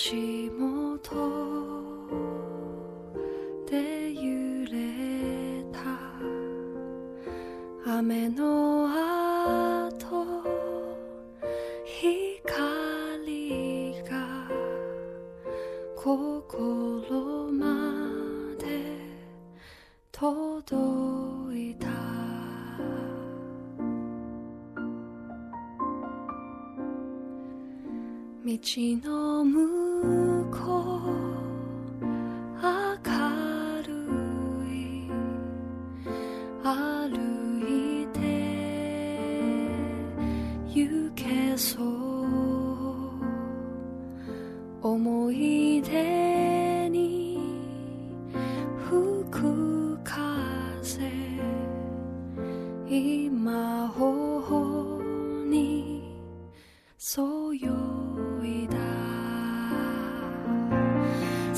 足元で揺れた。雨の後光が心まで届いた。道の向こう明るい歩いて行けそう。思い出に吹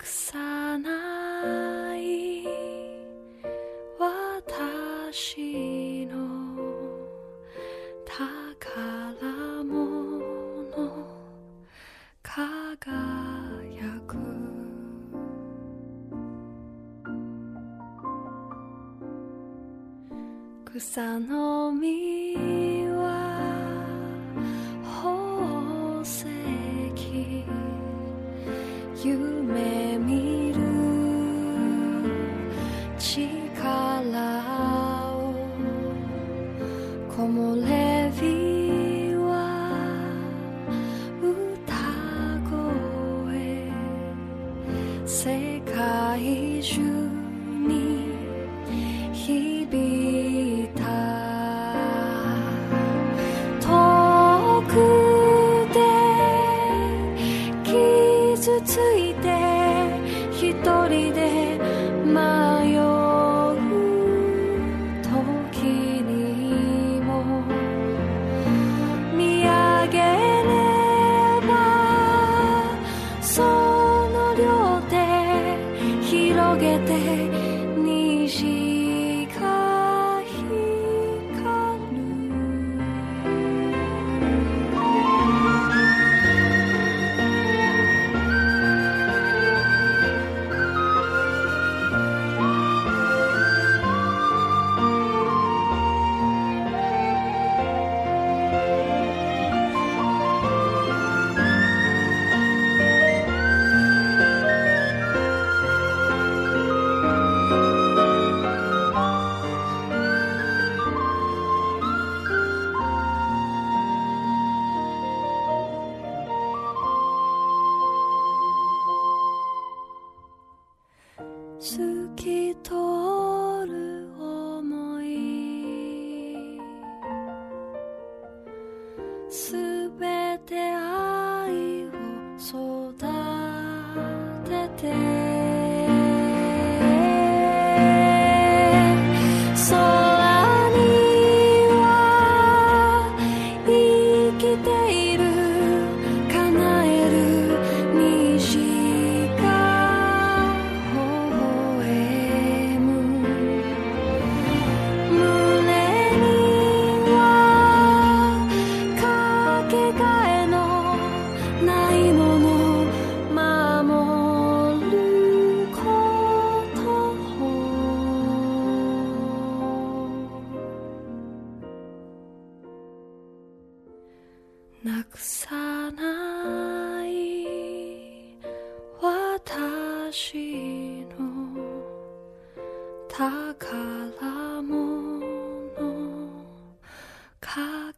くさない私の宝物輝く。草の実 you may me. 透き通る想い。すべて愛を育なくさない私の宝物か